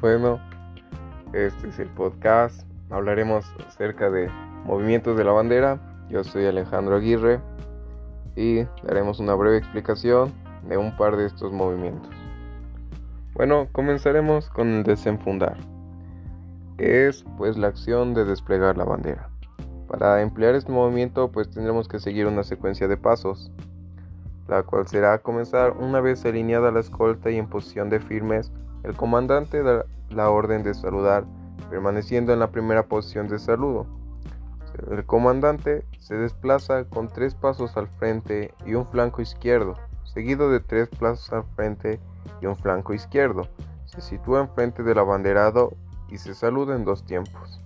Bueno, este es el podcast. Hablaremos acerca de movimientos de la bandera. Yo soy Alejandro Aguirre y daremos una breve explicación de un par de estos movimientos. Bueno, comenzaremos con el desenfundar, es pues la acción de desplegar la bandera. Para emplear este movimiento pues tendremos que seguir una secuencia de pasos, la cual será comenzar una vez alineada la escolta y en posición de firmes, el comandante da la orden de saludar, permaneciendo en la primera posición de saludo. El comandante se desplaza con tres pasos al frente y un flanco izquierdo, seguido de tres pasos al frente y un flanco izquierdo. Se sitúa enfrente del abanderado y se saluda en dos tiempos.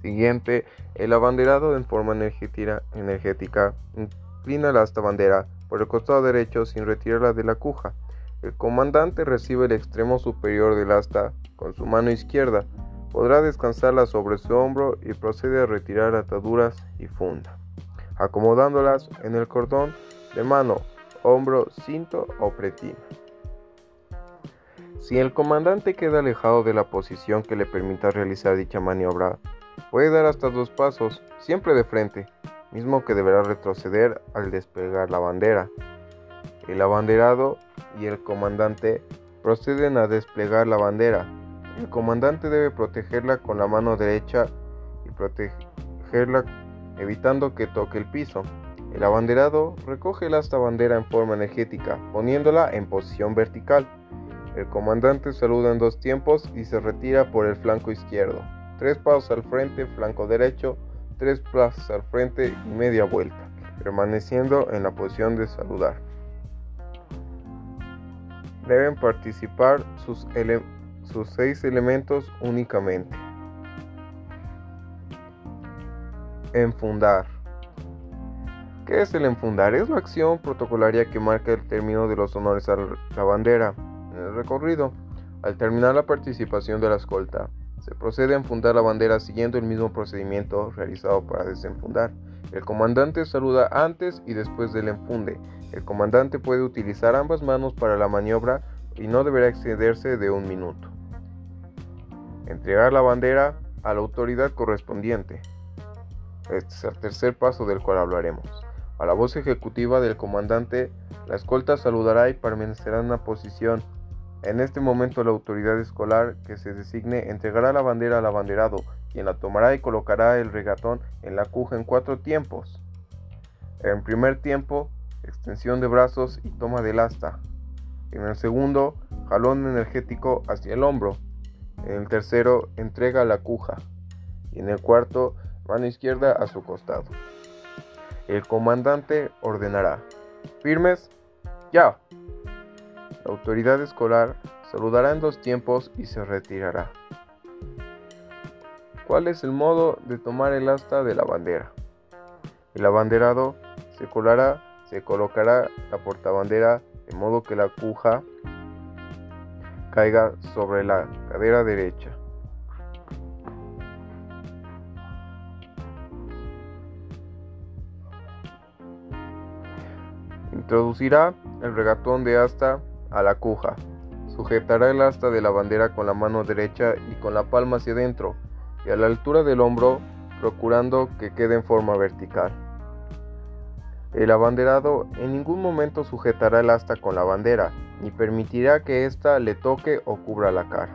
Siguiente, el abanderado en forma energética, inclina la asta bandera por el costado derecho sin retirarla de la cuja. El comandante recibe el extremo superior del asta con su mano izquierda. Podrá descansarla sobre su hombro y procede a retirar ataduras y funda, acomodándolas en el cordón de mano, hombro, cinto o pretina. Si el comandante queda alejado de la posición que le permita realizar dicha maniobra, puede dar hasta dos pasos, siempre de frente, mismo que deberá retroceder al desplegar la bandera. El abanderado y el comandante proceden a desplegar la bandera. El comandante debe protegerla con la mano derecha y protegerla evitando que toque el piso. El abanderado recoge el asta bandera en forma energética, poniéndola en posición vertical. El comandante saluda en dos tiempos y se retira por el flanco izquierdo. Tres pasos al frente, flanco derecho, tres plazas al frente y media vuelta, permaneciendo en la posición de saludar. Deben participar sus, seis elementos únicamente. Enfundar. ¿Qué es el enfundar? Es la acción protocolaria que marca el término de los honores a la bandera en el recorrido, al terminar la participación de la escolta. Se procede a enfundar la bandera siguiendo el mismo procedimiento realizado para desenfundar. El comandante saluda antes y después del enfunde. El comandante puede utilizar ambas manos para la maniobra y no deberá excederse de un minuto. Entregar la bandera a la autoridad correspondiente. Este es el tercer paso del cual hablaremos. A la voz ejecutiva del comandante, la escolta saludará y permanecerá en una posición en este momento la autoridad escolar que se designe entregará la bandera al abanderado, quien la tomará y colocará el regatón en la cuja en cuatro tiempos. En primer tiempo, extensión de brazos y toma del asta. En el segundo, jalón energético hacia el hombro. En el tercero, entrega la cuja. Y en el cuarto, mano izquierda a su costado. El comandante ordenará. ¿Firmes? Ya. La autoridad escolar saludará en dos tiempos y se retirará. ¿Cuál es el modo de tomar el asta de la bandera? El abanderado se colará, se colocará la portabandera de modo que la cuja caiga sobre la cadera derecha. Introducirá el regatón de asta a la cuja. Sujetará el asta de la bandera con la mano derecha y con la palma hacia adentro y a la altura del hombro, procurando que quede en forma vertical. El abanderado en ningún momento sujetará el asta con la bandera, ni permitirá que ésta le toque o cubra la cara.